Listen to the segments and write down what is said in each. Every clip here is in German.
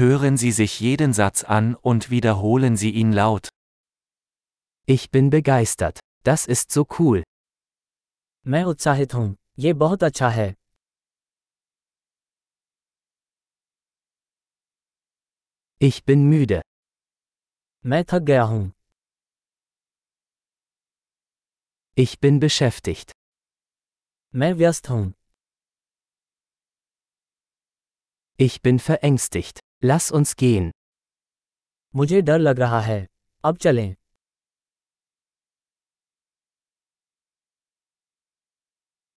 Hören Sie sich jeden Satz an und wiederholen Sie ihn laut. Ich bin begeistert. Das ist so cool. मैं उत्साहित हूँ ये बहुत अच्छा है Ich bin müde. मैं थक गया हूँ Ich bin beschäftigt. मैं व्यस्त हूँ Ich bin verängstigt. Lass uns gehen. मुझे डर लग रहा है अब चलें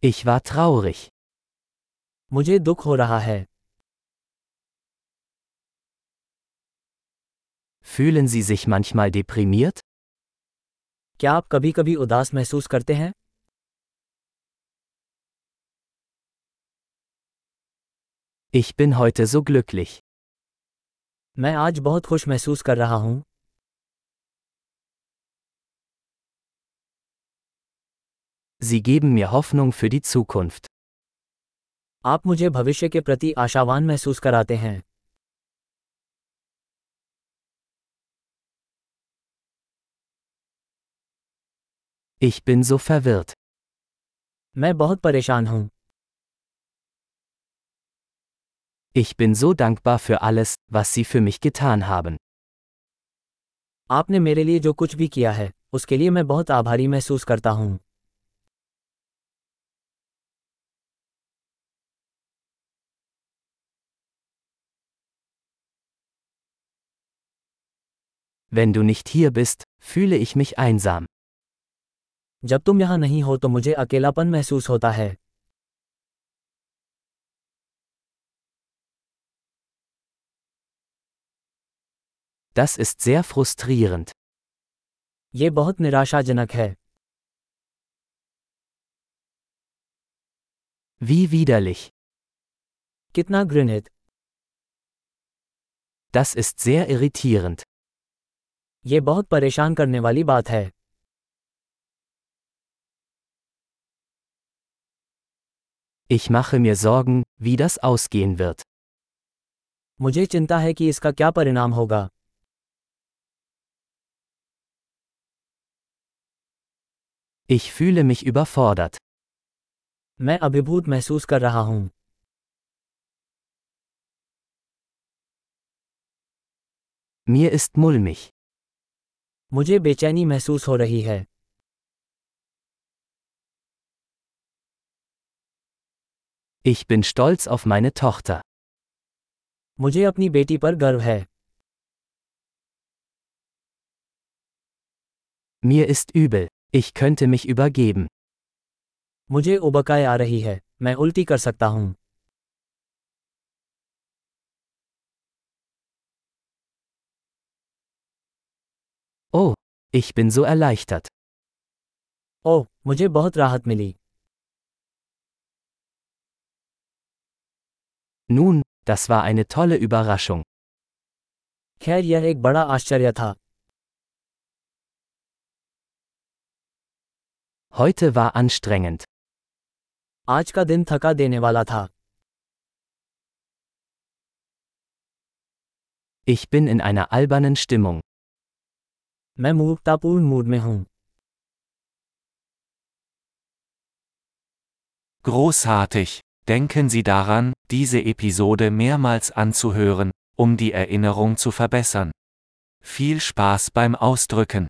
Ich war traurig. मुझे दुख हो रहा है Fühlen Sie sich manchmal deprimiert? क्या आप कभी कभी उदास महसूस करते हैं Ich bin heute so glücklich. मैं आज बहुत खुश महसूस कर रहा हूँ Sie geben mir Hoffnung für die Zukunft. आप मुझे भविष्य के प्रति आशावान महसूस कराते हैं Ich bin so verwirrt. मैं बहुत परेशान हूँ Ich bin so dankbar für alles, was Sie für mich getan haben. आपने मेरे लिए जो कुछ भी किया है उसके लिए मैं बहुत आभारी महसूस करता हूँ Wenn du nicht hier bist, fühle ich mich einsam. जब तुम यहाँ नहीं हो तो मुझे अकेलापन महसूस होता है Das ist sehr frustrierend. ये बहुत निराशाजनक है Wie widerlich. कितना घृणित Das ist sehr irritierend. ये बहुत परेशान करने वाली बात है Ich mache mir Sorgen, wie das ausgehen wird. मुझे चिंता है कि इसका क्या परिणाम होगा Ich fühle mich überfordert. मैं अभिभूत महसूस कर रहा हूँ Mir ist mulmig. मुझे बेचैनी महसूस हो रही है Ich bin stolz auf meine Tochter. मुझे अपनी बेटी पर गर्व है Mir ist übel. Ich könnte mich übergeben. मुझे उबकाई आ रही है मैं उल्टी कर सकता हूँ Oh, ich bin so erleichtert. ओह मुझे बहुत राहत मिली Nun, das war eine tolle Überraschung. खैर यह एक बड़ा आश्चर्य था Heute war anstrengend. आज का दिन थका देने वाला था Ich bin in einer albernen Stimmung. मैं मूर्खतापूर्ण मूड में हूँ Großartig! Denken Sie daran, diese Episode mehrmals anzuhören, um die Erinnerung zu verbessern. Viel Spaß beim Ausdrücken!